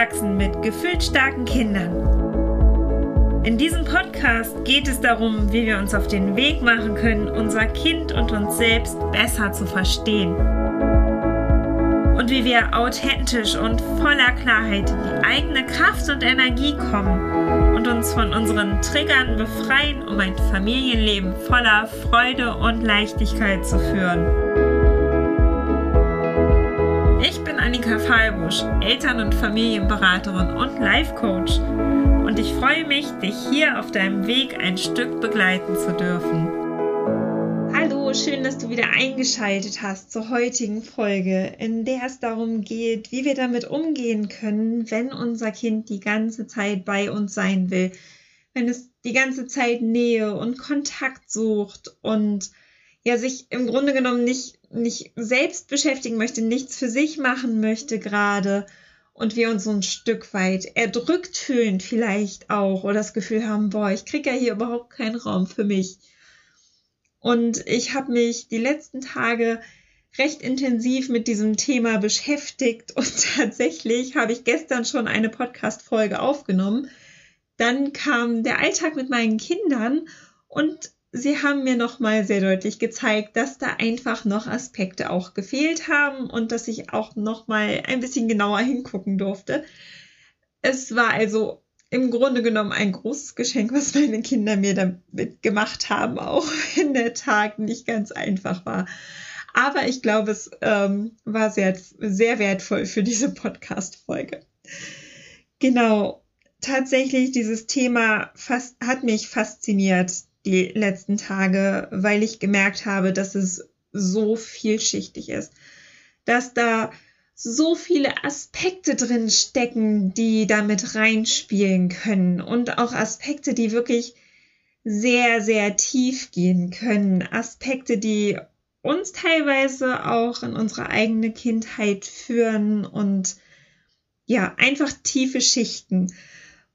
Wachsen mit gefühlt starken Kindern. In diesem Podcast geht es darum, wie wir uns auf den Weg machen können, unser Kind und uns selbst besser zu verstehen. Und wie wir authentisch und voller Klarheit in die eigene Kraft und Energie kommen und uns von unseren Triggern befreien, um ein Familienleben voller Freude und Leichtigkeit zu führen. Annika Fallbusch, Eltern- und Familienberaterin und Life Coach. Und ich freue mich, dich hier auf deinem Weg ein Stück begleiten zu dürfen. Hallo, schön, dass du wieder eingeschaltet hast zur heutigen Folge, in der es darum geht, wie wir damit umgehen können, wenn unser Kind die ganze Zeit bei uns sein will, wenn es die ganze Zeit Nähe und Kontakt sucht und ja sich im Grunde genommen nicht, nicht selbst beschäftigen möchte, nichts für sich machen möchte gerade und wir uns so ein Stück weit erdrückt fühlen vielleicht auch oder das Gefühl haben, boah, ich kriege ja hier überhaupt keinen Raum für mich. Und ich habe mich die letzten Tage recht intensiv mit diesem Thema beschäftigt und tatsächlich habe ich gestern schon eine Podcast-Folge aufgenommen. Dann kam der Alltag mit meinen Kindern und sie haben mir nochmal sehr deutlich gezeigt, dass da einfach noch Aspekte auch gefehlt haben und dass ich auch nochmal ein bisschen genauer hingucken durfte. Es war also im Grunde genommen ein großes Geschenk, was meine Kinder mir damit gemacht haben, auch wenn der Tag nicht ganz einfach war. Aber ich glaube, es ähm, war sehr, sehr wertvoll für diese Podcast-Folge. Genau, tatsächlich dieses Thema fast, hat mich fasziniert die letzten Tage, weil ich gemerkt habe, dass es so vielschichtig ist, dass da so viele Aspekte drin stecken, die damit reinspielen können und auch Aspekte, die wirklich sehr, sehr tief gehen können. Aspekte, die uns teilweise auch in unsere eigene Kindheit führen und ja, einfach tiefe Schichten.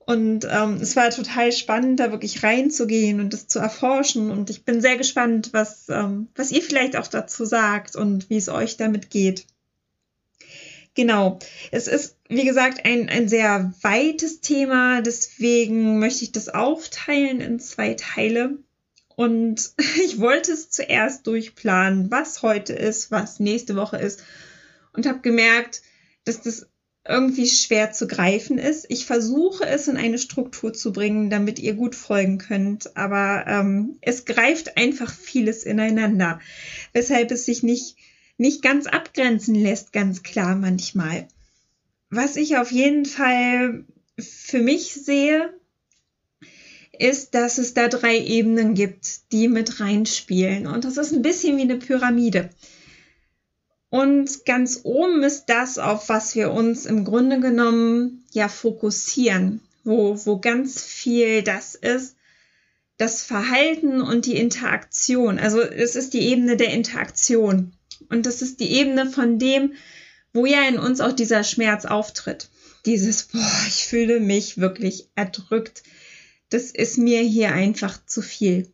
Und ähm, es war total spannend, da wirklich reinzugehen und das zu erforschen. Und ich bin sehr gespannt, was, ähm, was ihr vielleicht auch dazu sagt und wie es euch damit geht. Genau. Es ist, wie gesagt, ein, ein sehr weites Thema. Deswegen möchte ich das aufteilen in zwei Teile. Und ich wollte es zuerst durchplanen, was heute ist, was nächste Woche ist. Und habe gemerkt, dass das irgendwie schwer zu greifen ist. Ich versuche es in eine Struktur zu bringen, damit ihr gut folgen könnt, aber ähm, es greift einfach vieles ineinander, weshalb es sich nicht, nicht ganz abgrenzen lässt, ganz klar manchmal. Was ich auf jeden Fall für mich sehe, ist, dass es da drei Ebenen gibt, die mit reinspielen. Und das ist ein bisschen wie eine Pyramide. Und ganz oben ist das, auf was wir uns im Grunde genommen ja fokussieren, wo, wo ganz viel das ist, das Verhalten und die Interaktion. Also es ist die Ebene der Interaktion. Und das ist die Ebene von dem, wo ja in uns auch dieser Schmerz auftritt. Dieses, boah, ich fühle mich wirklich erdrückt. Das ist mir hier einfach zu viel.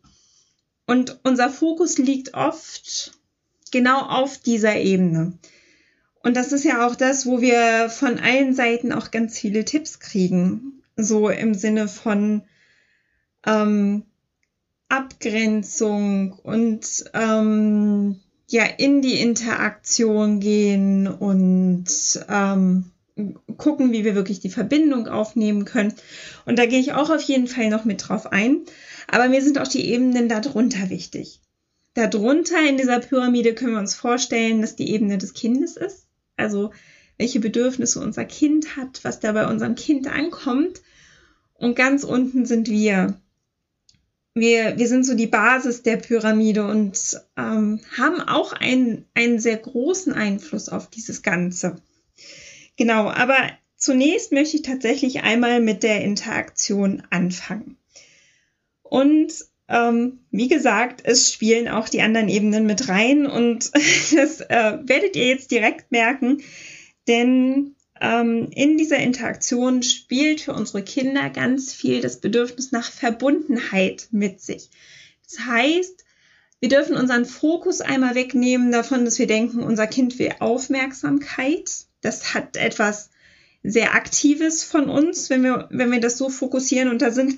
Und unser Fokus liegt oft genau auf dieser Ebene. Und das ist ja auch das, wo wir von allen Seiten auch ganz viele Tipps kriegen. So im Sinne von ähm, Abgrenzung und ähm, ja in die Interaktion gehen und ähm, gucken, wie wir wirklich die Verbindung aufnehmen können. Und da gehe ich auch auf jeden Fall noch mit drauf ein. Aber mir sind auch die Ebenen darunter wichtig. Darunter in dieser Pyramide können wir uns vorstellen, dass die Ebene des Kindes ist. Also welche Bedürfnisse unser Kind hat, was da bei unserem Kind ankommt. Und ganz unten sind wir. Wir, wir sind so die Basis der Pyramide und ähm, haben auch einen, einen sehr großen Einfluss auf dieses Ganze. Genau, aber zunächst möchte ich tatsächlich einmal mit der Interaktion anfangen. Und ähm, wie gesagt, es spielen auch die anderen Ebenen mit rein und das äh, werdet ihr jetzt direkt merken, denn ähm, in dieser Interaktion spielt für unsere Kinder ganz viel das Bedürfnis nach Verbundenheit mit sich. Das heißt, wir dürfen unseren Fokus einmal wegnehmen davon, dass wir denken, unser Kind will Aufmerksamkeit. Das hat etwas sehr Aktives von uns, wenn wir, wenn wir das so fokussieren. Und da sind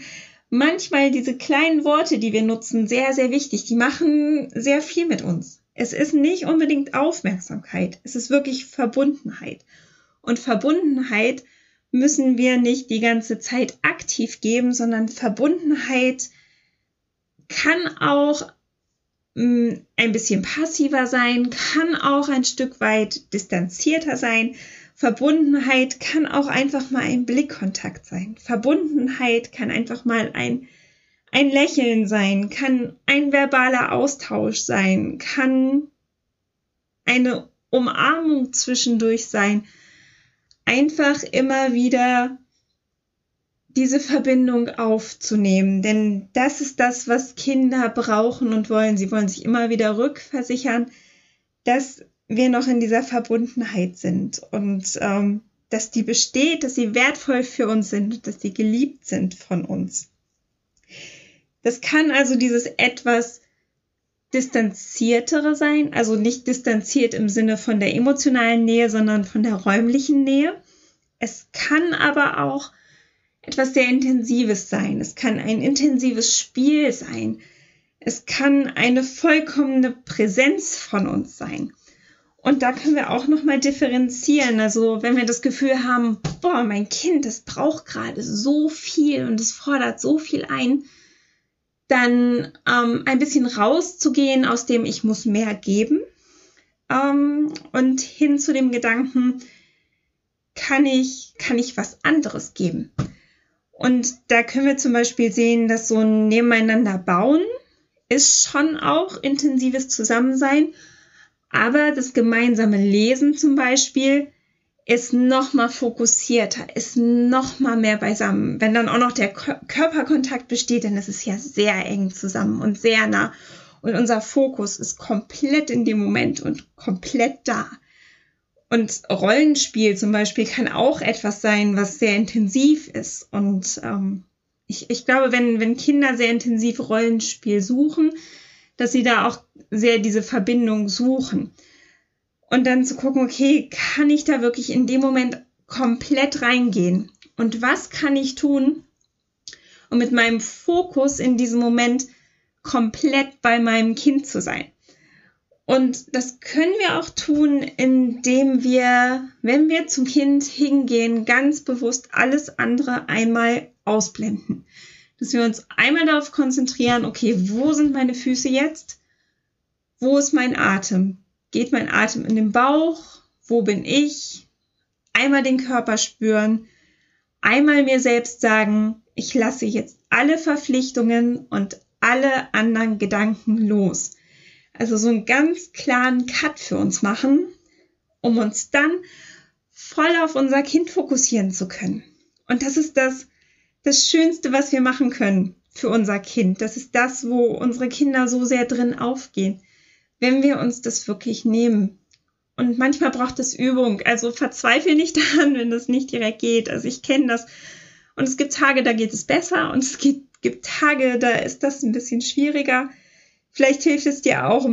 manchmal diese kleinen Worte, die wir nutzen, sehr, sehr wichtig. Die machen sehr viel mit uns. Es ist nicht unbedingt Aufmerksamkeit, es ist wirklich Verbundenheit. Und Verbundenheit müssen wir nicht die ganze Zeit aktiv geben, sondern Verbundenheit kann auch mm, ein bisschen passiver sein, kann auch ein Stück weit distanzierter sein. Verbundenheit kann auch einfach mal ein Blickkontakt sein. Verbundenheit kann einfach mal ein, ein Lächeln sein, kann ein verbaler Austausch sein, kann eine Umarmung zwischendurch sein. Einfach immer wieder diese Verbindung aufzunehmen, denn das ist das, was Kinder brauchen und wollen. Sie wollen sich immer wieder rückversichern, dass wir noch in dieser Verbundenheit sind und ähm, dass die besteht, dass sie wertvoll für uns sind, dass sie geliebt sind von uns. Das kann also dieses etwas distanziertere sein, also nicht distanziert im Sinne von der emotionalen Nähe, sondern von der räumlichen Nähe. Es kann aber auch etwas sehr Intensives sein. Es kann ein intensives Spiel sein. Es kann eine vollkommene Präsenz von uns sein. Und da können wir auch nochmal differenzieren. Also wenn wir das Gefühl haben, boah, mein Kind, das braucht gerade so viel und es fordert so viel ein, dann ähm, ein bisschen rauszugehen aus dem Ich muss mehr geben ähm, und hin zu dem Gedanken, kann ich, kann ich was anderes geben? Und da können wir zum Beispiel sehen, dass so ein Nebeneinander bauen ist schon auch intensives Zusammensein aber das gemeinsame Lesen zum Beispiel ist noch mal fokussierter, ist noch mal mehr beisammen. Wenn dann auch noch der Körperkontakt besteht, dann ist es ja sehr eng zusammen und sehr nah. Und unser Fokus ist komplett in dem Moment und komplett da. Und Rollenspiel zum Beispiel kann auch etwas sein, was sehr intensiv ist. Und ähm, ich, ich glaube, wenn, wenn Kinder sehr intensiv Rollenspiel suchen, dass sie da auch sehr diese Verbindung suchen. Und dann zu gucken, okay, kann ich da wirklich in dem Moment komplett reingehen? Und was kann ich tun, um mit meinem Fokus in diesem Moment komplett bei meinem Kind zu sein? Und das können wir auch tun, indem wir, wenn wir zum Kind hingehen, ganz bewusst alles andere einmal ausblenden dass wir uns einmal darauf konzentrieren, okay, wo sind meine Füße jetzt? Wo ist mein Atem? Geht mein Atem in den Bauch? Wo bin ich? Einmal den Körper spüren, einmal mir selbst sagen, ich lasse jetzt alle Verpflichtungen und alle anderen Gedanken los. Also so einen ganz klaren Cut für uns machen, um uns dann voll auf unser Kind fokussieren zu können. Und das ist das, das Schönste, was wir machen können für unser Kind. Das ist das, wo unsere Kinder so sehr drin aufgehen, wenn wir uns das wirklich nehmen. Und manchmal braucht es Übung. Also verzweifle nicht daran, wenn das nicht direkt geht. Also ich kenne das. Und es gibt Tage, da geht es besser. Und es gibt, gibt Tage, da ist das ein bisschen schwieriger. Vielleicht hilft es dir auch,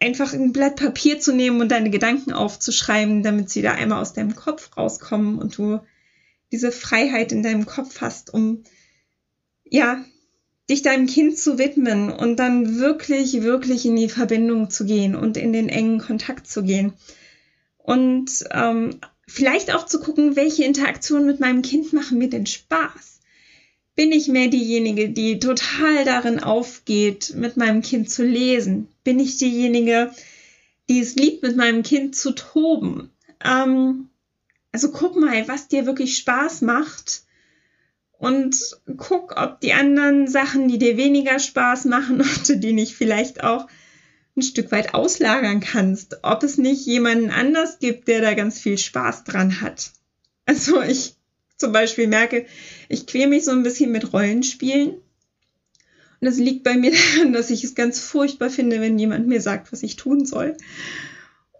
einfach ein Blatt Papier zu nehmen und deine Gedanken aufzuschreiben, damit sie da einmal aus deinem Kopf rauskommen und du diese Freiheit in deinem Kopf hast, um ja, dich deinem Kind zu widmen und dann wirklich, wirklich in die Verbindung zu gehen und in den engen Kontakt zu gehen. Und ähm, vielleicht auch zu gucken, welche Interaktionen mit meinem Kind machen mir denn Spaß. Bin ich mehr diejenige, die total darin aufgeht, mit meinem Kind zu lesen? Bin ich diejenige, die es liebt, mit meinem Kind zu toben? Ähm, also guck mal, was dir wirklich Spaß macht und guck, ob die anderen Sachen, die dir weniger Spaß machen, ob du die nicht vielleicht auch ein Stück weit auslagern kannst. Ob es nicht jemanden anders gibt, der da ganz viel Spaß dran hat. Also ich zum Beispiel merke, ich quäle mich so ein bisschen mit Rollenspielen. Und das liegt bei mir daran, dass ich es ganz furchtbar finde, wenn jemand mir sagt, was ich tun soll.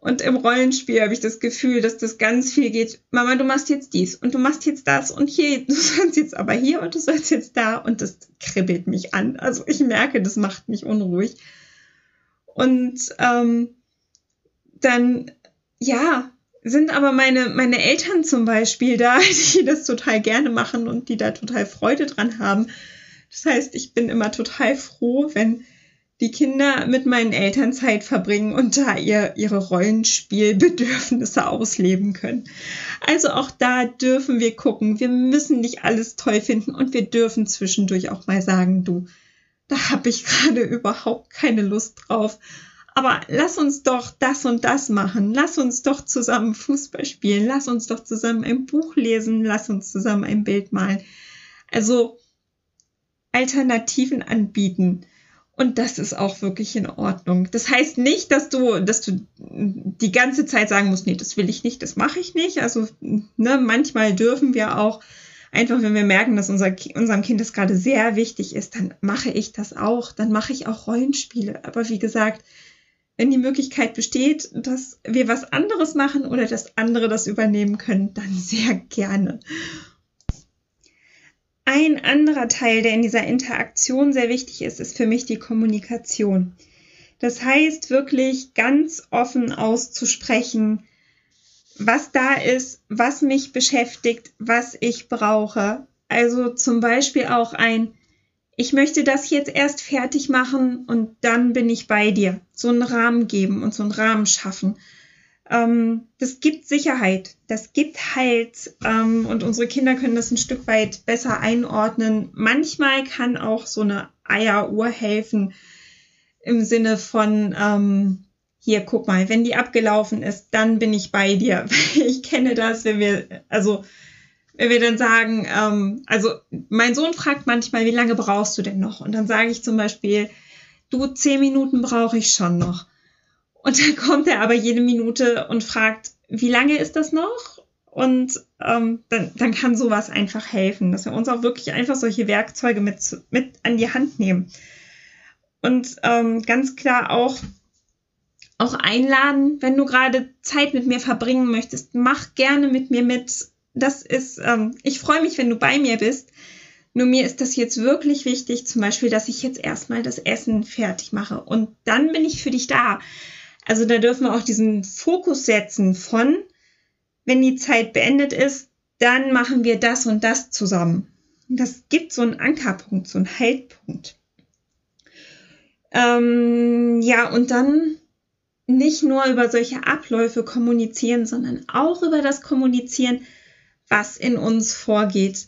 Und im Rollenspiel habe ich das Gefühl, dass das ganz viel geht. Mama, du machst jetzt dies und du machst jetzt das und hier, du sollst jetzt aber hier und du sollst jetzt da und das kribbelt mich an. Also ich merke, das macht mich unruhig. Und ähm, dann, ja, sind aber meine, meine Eltern zum Beispiel da, die das total gerne machen und die da total Freude dran haben. Das heißt, ich bin immer total froh, wenn die Kinder mit meinen Eltern Zeit verbringen und da ihr, ihre Rollenspielbedürfnisse ausleben können. Also auch da dürfen wir gucken. Wir müssen nicht alles toll finden und wir dürfen zwischendurch auch mal sagen, du, da habe ich gerade überhaupt keine Lust drauf. Aber lass uns doch das und das machen. Lass uns doch zusammen Fußball spielen. Lass uns doch zusammen ein Buch lesen. Lass uns zusammen ein Bild malen. Also Alternativen anbieten. Und das ist auch wirklich in Ordnung. Das heißt nicht, dass du, dass du die ganze Zeit sagen musst, nee, das will ich nicht, das mache ich nicht. Also ne, manchmal dürfen wir auch einfach, wenn wir merken, dass unser, unserem Kind das gerade sehr wichtig ist, dann mache ich das auch. Dann mache ich auch Rollenspiele. Aber wie gesagt, wenn die Möglichkeit besteht, dass wir was anderes machen oder dass andere das übernehmen können, dann sehr gerne. Ein anderer Teil, der in dieser Interaktion sehr wichtig ist, ist für mich die Kommunikation. Das heißt, wirklich ganz offen auszusprechen, was da ist, was mich beschäftigt, was ich brauche. Also zum Beispiel auch ein, ich möchte das jetzt erst fertig machen und dann bin ich bei dir. So einen Rahmen geben und so einen Rahmen schaffen ähm, das gibt Sicherheit, das gibt Halt ähm, und unsere Kinder können das ein Stück weit besser einordnen. Manchmal kann auch so eine Eieruhr helfen im Sinne von, ähm, hier, guck mal, wenn die abgelaufen ist, dann bin ich bei dir. ich kenne das, wenn wir, also wenn wir dann sagen, ähm, also mein Sohn fragt manchmal, wie lange brauchst du denn noch? Und dann sage ich zum Beispiel, du, zehn Minuten brauche ich schon noch. Und dann kommt er aber jede Minute und fragt, wie lange ist das noch? Und ähm, dann, dann kann sowas einfach helfen, dass wir uns auch wirklich einfach solche Werkzeuge mit, mit an die Hand nehmen. Und ähm, ganz klar auch, auch einladen, wenn du gerade Zeit mit mir verbringen möchtest, mach gerne mit mir mit. Das ist, ähm, ich freue mich, wenn du bei mir bist. Nur mir ist das jetzt wirklich wichtig, zum Beispiel, dass ich jetzt erstmal das Essen fertig mache und dann bin ich für dich da. Also da dürfen wir auch diesen Fokus setzen von, wenn die Zeit beendet ist, dann machen wir das und das zusammen. Das gibt so einen Ankerpunkt, so einen Haltpunkt. Ähm, ja, und dann nicht nur über solche Abläufe kommunizieren, sondern auch über das Kommunizieren, was in uns vorgeht.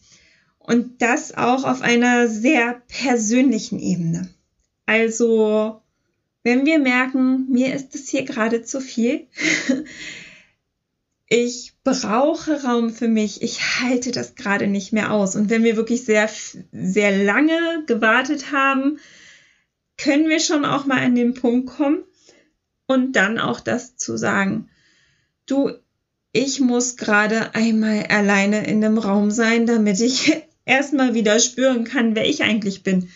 Und das auch auf einer sehr persönlichen Ebene. Also wenn wir merken, mir ist es hier gerade zu viel, ich brauche Raum für mich, ich halte das gerade nicht mehr aus. Und wenn wir wirklich sehr, sehr lange gewartet haben, können wir schon auch mal an den Punkt kommen und dann auch das zu sagen. Du, ich muss gerade einmal alleine in dem Raum sein, damit ich erstmal wieder spüren kann, wer ich eigentlich bin.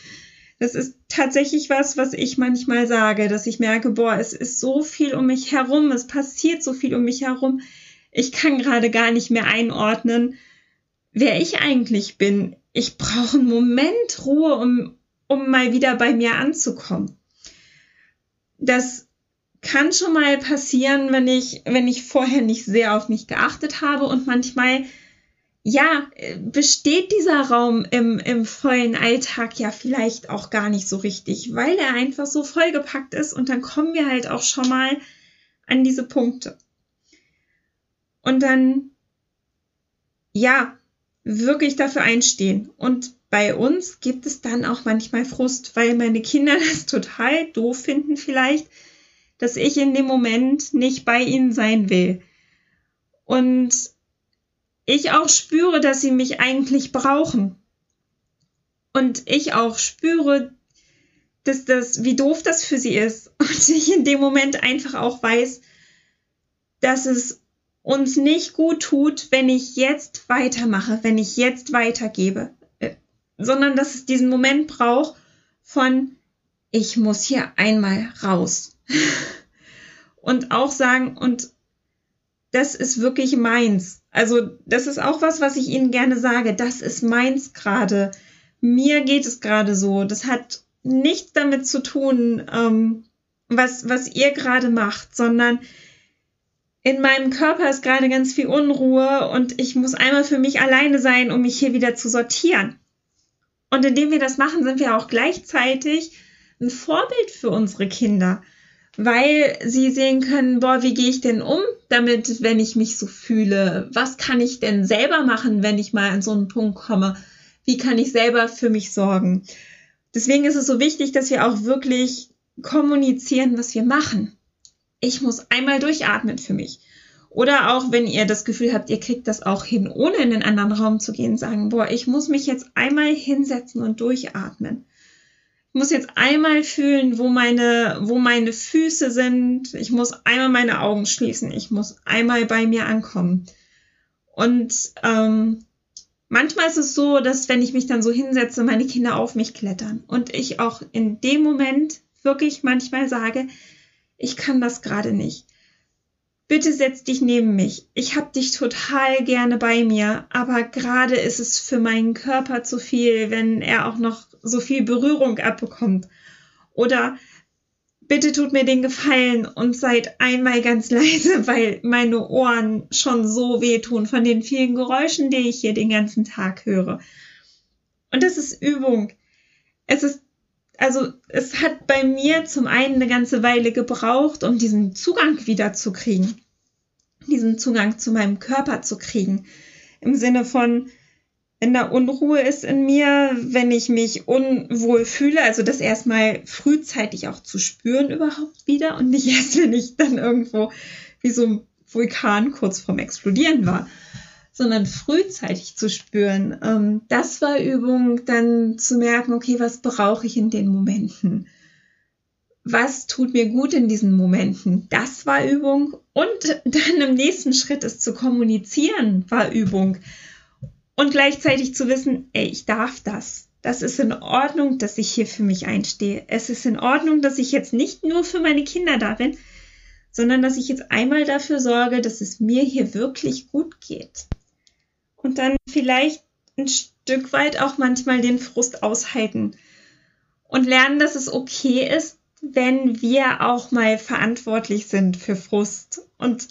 Das ist tatsächlich was, was ich manchmal sage, dass ich merke, boah, es ist so viel um mich herum, es passiert so viel um mich herum. Ich kann gerade gar nicht mehr einordnen, wer ich eigentlich bin. Ich brauche einen Moment Ruhe, um, um mal wieder bei mir anzukommen. Das kann schon mal passieren, wenn ich, wenn ich vorher nicht sehr auf mich geachtet habe und manchmal ja, besteht dieser Raum im, im vollen Alltag ja vielleicht auch gar nicht so richtig, weil er einfach so vollgepackt ist und dann kommen wir halt auch schon mal an diese Punkte. Und dann, ja, wirklich dafür einstehen. Und bei uns gibt es dann auch manchmal Frust, weil meine Kinder das total doof finden vielleicht, dass ich in dem Moment nicht bei ihnen sein will. Und ich auch spüre, dass sie mich eigentlich brauchen. Und ich auch spüre, dass das, wie doof das für sie ist. Und ich in dem Moment einfach auch weiß, dass es uns nicht gut tut, wenn ich jetzt weitermache, wenn ich jetzt weitergebe, äh, sondern dass es diesen Moment braucht von, ich muss hier einmal raus. und auch sagen, und das ist wirklich meins. Also das ist auch was, was ich Ihnen gerne sage. Das ist meins gerade. Mir geht es gerade so. Das hat nichts damit zu tun, ähm, was, was ihr gerade macht, sondern in meinem Körper ist gerade ganz viel Unruhe und ich muss einmal für mich alleine sein, um mich hier wieder zu sortieren. Und indem wir das machen, sind wir auch gleichzeitig ein Vorbild für unsere Kinder, weil sie sehen können, boah, wie gehe ich denn um damit, wenn ich mich so fühle? Was kann ich denn selber machen, wenn ich mal an so einen Punkt komme? Wie kann ich selber für mich sorgen? Deswegen ist es so wichtig, dass wir auch wirklich kommunizieren, was wir machen. Ich muss einmal durchatmen für mich. Oder auch, wenn ihr das Gefühl habt, ihr kriegt das auch hin, ohne in den anderen Raum zu gehen, sagen, boah, ich muss mich jetzt einmal hinsetzen und durchatmen. Ich muss jetzt einmal fühlen, wo meine, wo meine Füße sind. Ich muss einmal meine Augen schließen. Ich muss einmal bei mir ankommen. Und ähm, manchmal ist es so, dass wenn ich mich dann so hinsetze, meine Kinder auf mich klettern und ich auch in dem Moment wirklich manchmal sage, ich kann das gerade nicht bitte setz dich neben mich. Ich hab dich total gerne bei mir, aber gerade ist es für meinen Körper zu viel, wenn er auch noch so viel Berührung abbekommt. Oder bitte tut mir den Gefallen und seid einmal ganz leise, weil meine Ohren schon so wehtun von den vielen Geräuschen, die ich hier den ganzen Tag höre. Und das ist Übung. Es ist also es hat bei mir zum einen eine ganze Weile gebraucht, um diesen Zugang wieder zu kriegen, diesen Zugang zu meinem Körper zu kriegen. Im Sinne von, wenn da Unruhe ist in mir, wenn ich mich unwohl fühle, also das erstmal frühzeitig auch zu spüren überhaupt wieder und nicht erst, wenn ich dann irgendwo wie so ein Vulkan kurz vorm Explodieren war sondern frühzeitig zu spüren. Ähm, das war Übung, dann zu merken, okay, was brauche ich in den Momenten? Was tut mir gut in diesen Momenten? Das war Übung. Und dann im nächsten Schritt es zu kommunizieren, war Übung. Und gleichzeitig zu wissen, ey, ich darf das. Das ist in Ordnung, dass ich hier für mich einstehe. Es ist in Ordnung, dass ich jetzt nicht nur für meine Kinder da bin, sondern dass ich jetzt einmal dafür sorge, dass es mir hier wirklich gut geht und dann vielleicht ein Stück weit auch manchmal den Frust aushalten und lernen, dass es okay ist, wenn wir auch mal verantwortlich sind für Frust. Und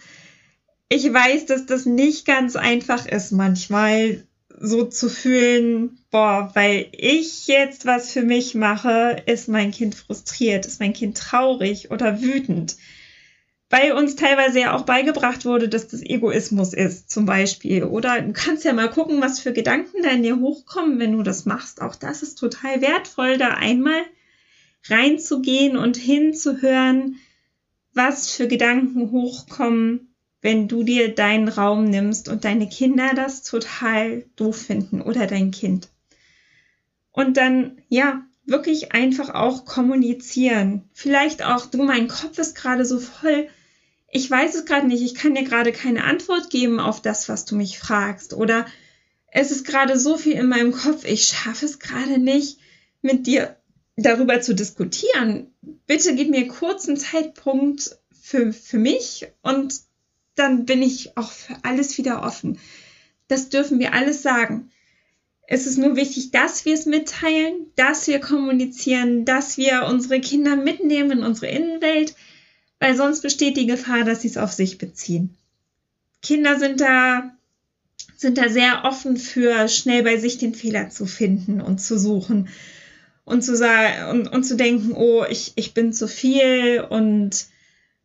ich weiß, dass das nicht ganz einfach ist, manchmal so zu fühlen, boah, weil ich jetzt was für mich mache, ist mein Kind frustriert, ist mein Kind traurig oder wütend weil uns teilweise ja auch beigebracht wurde, dass das Egoismus ist, zum Beispiel. Oder du kannst ja mal gucken, was für Gedanken da in dir hochkommen, wenn du das machst. Auch das ist total wertvoll, da einmal reinzugehen und hinzuhören, was für Gedanken hochkommen, wenn du dir deinen Raum nimmst und deine Kinder das total doof finden oder dein Kind. Und dann, ja, wirklich einfach auch kommunizieren. Vielleicht auch, du, mein Kopf ist gerade so voll, ich weiß es gerade nicht, ich kann dir gerade keine Antwort geben auf das, was du mich fragst. Oder es ist gerade so viel in meinem Kopf, ich schaffe es gerade nicht, mit dir darüber zu diskutieren. Bitte gib mir kurz einen Zeitpunkt für, für mich und dann bin ich auch für alles wieder offen. Das dürfen wir alles sagen. Es ist nur wichtig, dass wir es mitteilen, dass wir kommunizieren, dass wir unsere Kinder mitnehmen in unsere Innenwelt, weil sonst besteht die Gefahr, dass sie es auf sich beziehen. Kinder sind da, sind da sehr offen für schnell bei sich den Fehler zu finden und zu suchen und zu sagen und, und zu denken, oh, ich, ich bin zu viel und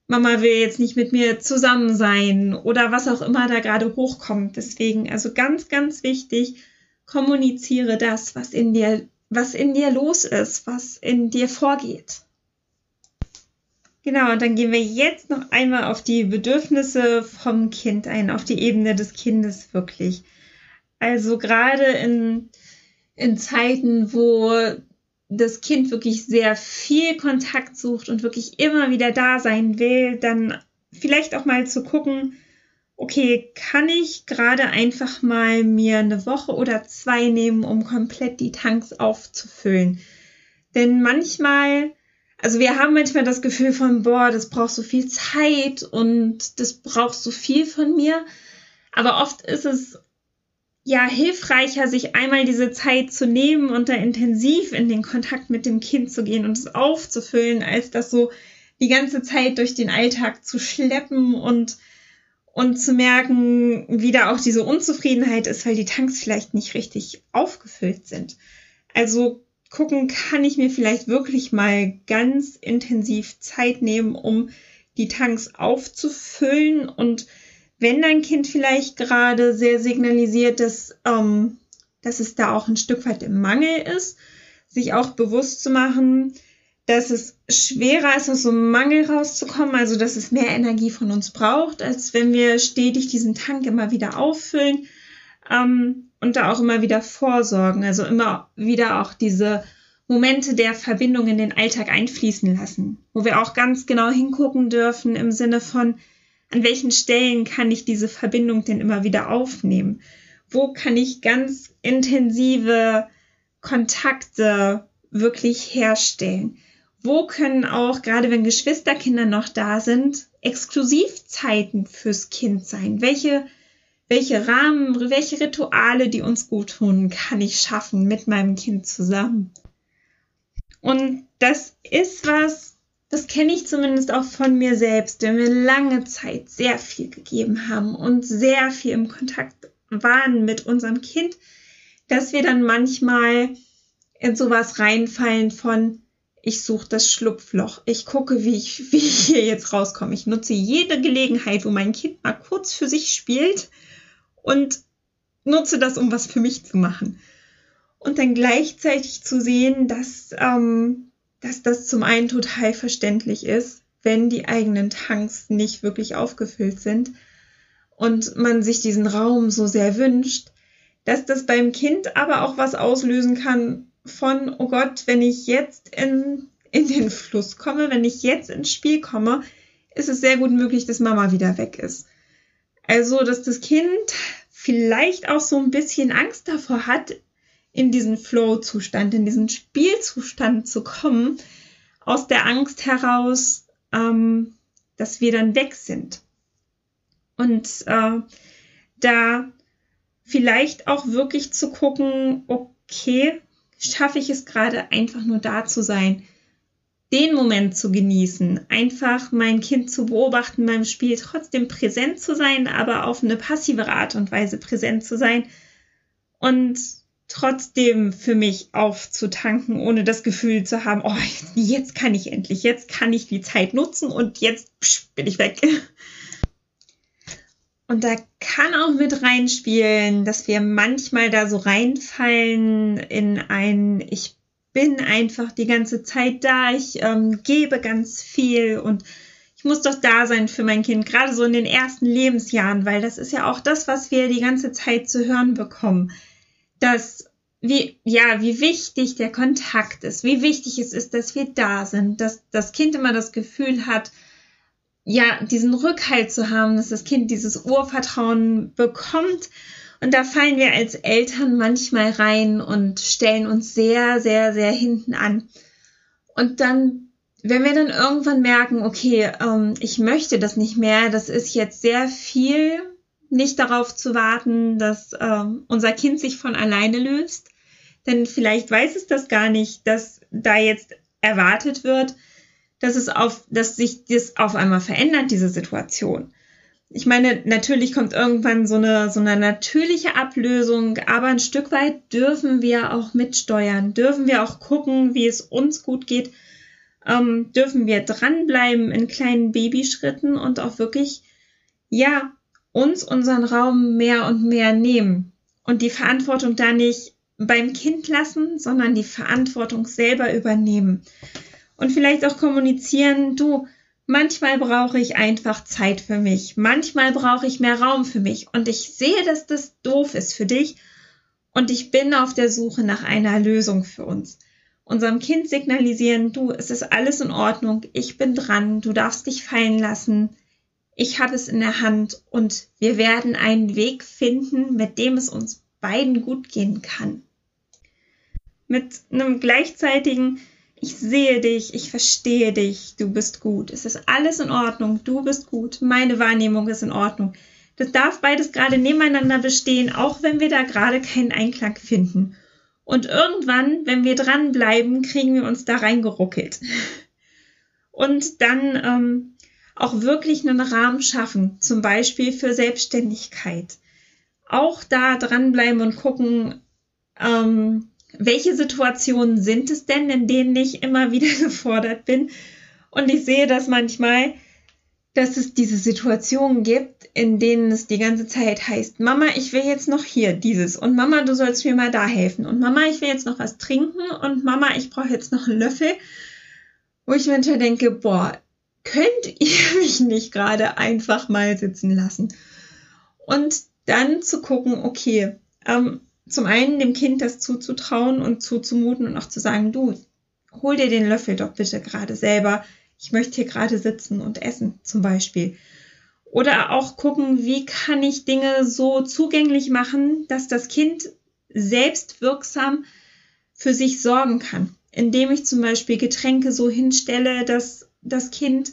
Mama will jetzt nicht mit mir zusammen sein oder was auch immer da gerade hochkommt. Deswegen, also ganz, ganz wichtig, kommuniziere das, was in dir, was in dir los ist, was in dir vorgeht. Genau, und dann gehen wir jetzt noch einmal auf die Bedürfnisse vom Kind ein, auf die Ebene des Kindes wirklich. Also gerade in, in Zeiten, wo das Kind wirklich sehr viel Kontakt sucht und wirklich immer wieder da sein will, dann vielleicht auch mal zu gucken, okay, kann ich gerade einfach mal mir eine Woche oder zwei nehmen, um komplett die Tanks aufzufüllen? Denn manchmal also wir haben manchmal das Gefühl von, boah, das braucht so viel Zeit und das braucht so viel von mir. Aber oft ist es ja hilfreicher, sich einmal diese Zeit zu nehmen und da intensiv in den Kontakt mit dem Kind zu gehen und es aufzufüllen, als das so die ganze Zeit durch den Alltag zu schleppen und und zu merken, wie da auch diese Unzufriedenheit ist, weil die Tanks vielleicht nicht richtig aufgefüllt sind. Also gucken, kann ich mir vielleicht wirklich mal ganz intensiv Zeit nehmen, um die Tanks aufzufüllen? Und wenn dein Kind vielleicht gerade sehr signalisiert, dass, ähm, dass es da auch ein Stück weit im Mangel ist, sich auch bewusst zu machen, dass es schwerer ist, aus so einem Mangel rauszukommen, also dass es mehr Energie von uns braucht, als wenn wir stetig diesen Tank immer wieder auffüllen ähm, und da auch immer wieder vorsorgen, also immer wieder auch diese Momente der Verbindung in den Alltag einfließen lassen, wo wir auch ganz genau hingucken dürfen im Sinne von, an welchen Stellen kann ich diese Verbindung denn immer wieder aufnehmen? Wo kann ich ganz intensive Kontakte wirklich herstellen? Wo können auch, gerade wenn Geschwisterkinder noch da sind, Exklusivzeiten fürs Kind sein? Welche, welche Rahmen, welche Rituale, die uns gut tun, kann ich schaffen mit meinem Kind zusammen? Und das ist was, das kenne ich zumindest auch von mir selbst, wenn wir lange Zeit sehr viel gegeben haben und sehr viel im Kontakt waren mit unserem Kind, dass wir dann manchmal in sowas reinfallen von, ich suche das Schlupfloch. Ich gucke, wie ich, wie ich hier jetzt rauskomme. Ich nutze jede Gelegenheit, wo mein Kind mal kurz für sich spielt und nutze das, um was für mich zu machen. Und dann gleichzeitig zu sehen, dass, ähm, dass das zum einen total verständlich ist, wenn die eigenen Tanks nicht wirklich aufgefüllt sind und man sich diesen Raum so sehr wünscht, dass das beim Kind aber auch was auslösen kann, von, oh Gott, wenn ich jetzt in, in den Fluss komme, wenn ich jetzt ins Spiel komme, ist es sehr gut möglich, dass Mama wieder weg ist. Also, dass das Kind vielleicht auch so ein bisschen Angst davor hat, in diesen Flow-Zustand, in diesen Spielzustand zu kommen, aus der Angst heraus, ähm, dass wir dann weg sind. Und äh, da vielleicht auch wirklich zu gucken, okay, schaffe ich es gerade einfach nur da zu sein, den Moment zu genießen, einfach mein Kind zu beobachten beim Spiel, trotzdem präsent zu sein, aber auf eine passivere Art und Weise präsent zu sein und trotzdem für mich aufzutanken, ohne das Gefühl zu haben, oh, jetzt kann ich endlich, jetzt kann ich die Zeit nutzen und jetzt bin ich weg. Und da kann auch mit reinspielen, dass wir manchmal da so reinfallen in ein, ich bin einfach die ganze Zeit da, ich ähm, gebe ganz viel und ich muss doch da sein für mein Kind, gerade so in den ersten Lebensjahren, weil das ist ja auch das, was wir die ganze Zeit zu hören bekommen, dass wie, ja, wie wichtig der Kontakt ist, wie wichtig es ist, dass wir da sind, dass das Kind immer das Gefühl hat, ja, diesen Rückhalt zu haben, dass das Kind dieses Urvertrauen bekommt. Und da fallen wir als Eltern manchmal rein und stellen uns sehr, sehr, sehr hinten an. Und dann, wenn wir dann irgendwann merken, okay, ähm, ich möchte das nicht mehr, das ist jetzt sehr viel, nicht darauf zu warten, dass ähm, unser Kind sich von alleine löst. Denn vielleicht weiß es das gar nicht, dass da jetzt erwartet wird, dass es auf, dass sich das auf einmal verändert, diese Situation. Ich meine, natürlich kommt irgendwann so eine, so eine natürliche Ablösung, aber ein Stück weit dürfen wir auch mitsteuern, dürfen wir auch gucken, wie es uns gut geht, ähm, dürfen wir dranbleiben in kleinen Babyschritten und auch wirklich, ja, uns unseren Raum mehr und mehr nehmen und die Verantwortung da nicht beim Kind lassen, sondern die Verantwortung selber übernehmen und vielleicht auch kommunizieren, du, manchmal brauche ich einfach Zeit für mich, manchmal brauche ich mehr Raum für mich. Und ich sehe, dass das doof ist für dich. Und ich bin auf der Suche nach einer Lösung für uns. Unserem Kind signalisieren, du, es ist alles in Ordnung, ich bin dran, du darfst dich fallen lassen, ich habe es in der Hand. Und wir werden einen Weg finden, mit dem es uns beiden gut gehen kann. Mit einem gleichzeitigen ich sehe dich, ich verstehe dich, du bist gut. Es ist alles in Ordnung, du bist gut, meine Wahrnehmung ist in Ordnung. Das darf beides gerade nebeneinander bestehen, auch wenn wir da gerade keinen Einklang finden. Und irgendwann, wenn wir dranbleiben, kriegen wir uns da reingeruckelt. Und dann ähm, auch wirklich einen Rahmen schaffen, zum Beispiel für Selbstständigkeit. Auch da dranbleiben und gucken, ähm, welche Situationen sind es denn, in denen ich immer wieder gefordert bin. Und ich sehe das manchmal, dass es diese Situationen gibt, in denen es die ganze Zeit heißt, Mama, ich will jetzt noch hier dieses und Mama, du sollst mir mal da helfen und Mama, ich will jetzt noch was trinken und Mama, ich brauche jetzt noch einen Löffel, wo ich manchmal denke, boah, könnt ihr mich nicht gerade einfach mal sitzen lassen? Und dann zu gucken, okay, ähm, zum einen dem Kind das zuzutrauen und zuzumuten und auch zu sagen, du, hol dir den Löffel doch bitte gerade selber. Ich möchte hier gerade sitzen und essen, zum Beispiel. Oder auch gucken, wie kann ich Dinge so zugänglich machen, dass das Kind selbst wirksam für sich sorgen kann. Indem ich zum Beispiel Getränke so hinstelle, dass das Kind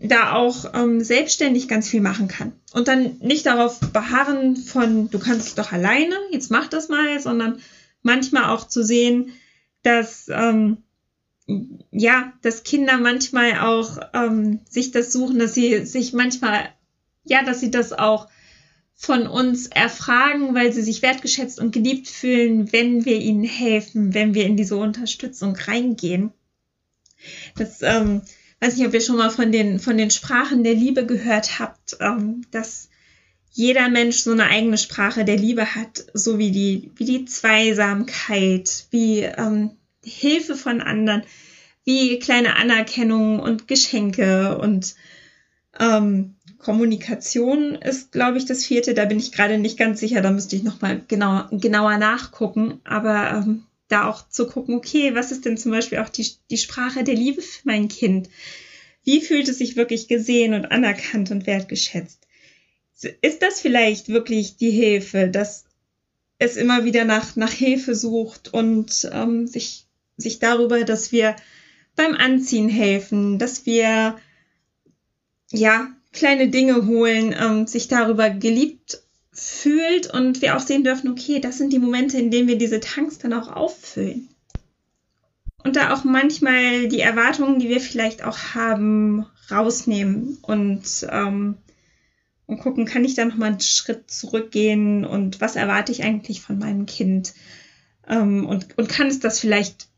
da auch ähm, selbstständig ganz viel machen kann. Und dann nicht darauf beharren von, du kannst es doch alleine, jetzt mach das mal, sondern manchmal auch zu sehen, dass, ähm, ja, dass Kinder manchmal auch ähm, sich das suchen, dass sie sich manchmal, ja, dass sie das auch von uns erfragen, weil sie sich wertgeschätzt und geliebt fühlen, wenn wir ihnen helfen, wenn wir in diese Unterstützung reingehen. Das, ähm, weiß nicht, ob ihr schon mal von den, von den Sprachen der Liebe gehört habt, ähm, dass jeder Mensch so eine eigene Sprache der Liebe hat, so wie die, wie die Zweisamkeit, wie ähm, Hilfe von anderen, wie kleine Anerkennung und Geschenke und ähm, Kommunikation ist, glaube ich, das vierte. Da bin ich gerade nicht ganz sicher. Da müsste ich nochmal genau, genauer nachgucken. Aber ähm, da auch zu gucken, okay, was ist denn zum Beispiel auch die, die Sprache der Liebe für mein Kind? Wie fühlt es sich wirklich gesehen und anerkannt und wertgeschätzt? Ist das vielleicht wirklich die Hilfe, dass es immer wieder nach, nach Hilfe sucht und ähm, sich, sich darüber, dass wir beim Anziehen helfen, dass wir ja kleine Dinge holen, ähm, sich darüber geliebt fühlt und wir auch sehen dürfen, okay, das sind die Momente, in denen wir diese Tanks dann auch auffüllen. Und da auch manchmal die Erwartungen, die wir vielleicht auch haben, rausnehmen und, ähm, und gucken, kann ich da nochmal einen Schritt zurückgehen und was erwarte ich eigentlich von meinem Kind? Ähm, und, und kann es das vielleicht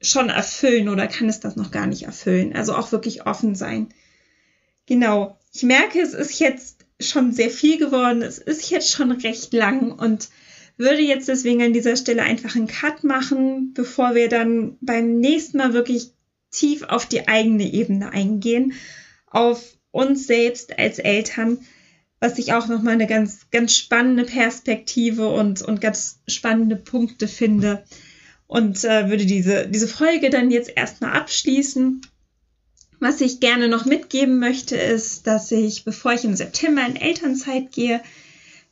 schon erfüllen oder kann es das noch gar nicht erfüllen? Also auch wirklich offen sein. Genau. Ich merke, es ist jetzt schon sehr viel geworden. Es ist jetzt schon recht lang und würde jetzt deswegen an dieser Stelle einfach einen Cut machen, bevor wir dann beim nächsten Mal wirklich tief auf die eigene Ebene eingehen, auf uns selbst als Eltern, was ich auch nochmal eine ganz, ganz spannende Perspektive und, und ganz spannende Punkte finde. Und äh, würde diese, diese Folge dann jetzt erstmal abschließen was ich gerne noch mitgeben möchte, ist, dass ich, bevor ich im September in Elternzeit gehe,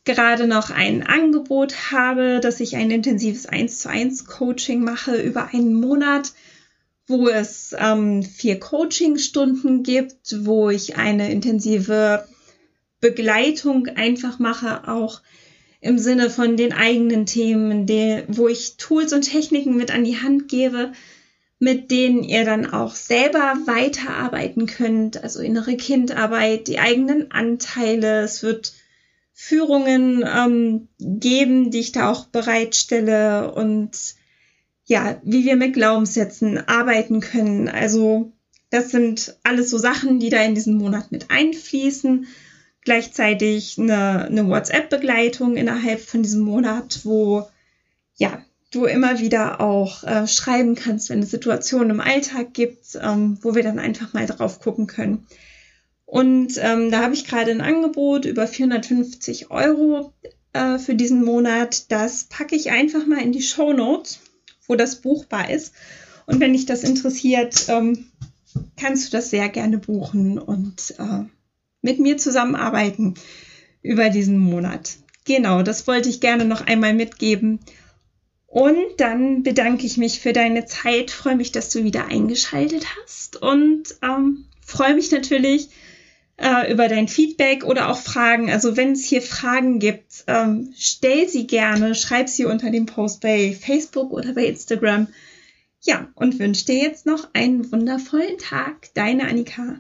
gerade noch ein Angebot habe, dass ich ein intensives 1 zu 1 Coaching mache über einen Monat, wo es ähm, vier Coachingstunden gibt, wo ich eine intensive Begleitung einfach mache, auch im Sinne von den eigenen Themen, die, wo ich Tools und Techniken mit an die Hand gebe, mit denen ihr dann auch selber weiterarbeiten könnt, also innere Kindarbeit, die eigenen Anteile. Es wird Führungen ähm, geben, die ich da auch bereitstelle und ja, wie wir mit Glaubenssätzen arbeiten können. Also das sind alles so Sachen, die da in diesen Monat mit einfließen. Gleichzeitig eine, eine WhatsApp-Begleitung innerhalb von diesem Monat, wo ja du immer wieder auch äh, schreiben kannst, wenn es Situationen im Alltag gibt, ähm, wo wir dann einfach mal drauf gucken können. Und ähm, da habe ich gerade ein Angebot über 450 Euro äh, für diesen Monat. Das packe ich einfach mal in die Show Notes, wo das buchbar ist. Und wenn dich das interessiert, ähm, kannst du das sehr gerne buchen und äh, mit mir zusammenarbeiten über diesen Monat. Genau, das wollte ich gerne noch einmal mitgeben. Und dann bedanke ich mich für deine Zeit, freue mich, dass du wieder eingeschaltet hast und ähm, freue mich natürlich äh, über dein Feedback oder auch Fragen. Also wenn es hier Fragen gibt, ähm, stell sie gerne, schreib sie unter dem Post bei Facebook oder bei Instagram. Ja, und wünsche dir jetzt noch einen wundervollen Tag. Deine Annika.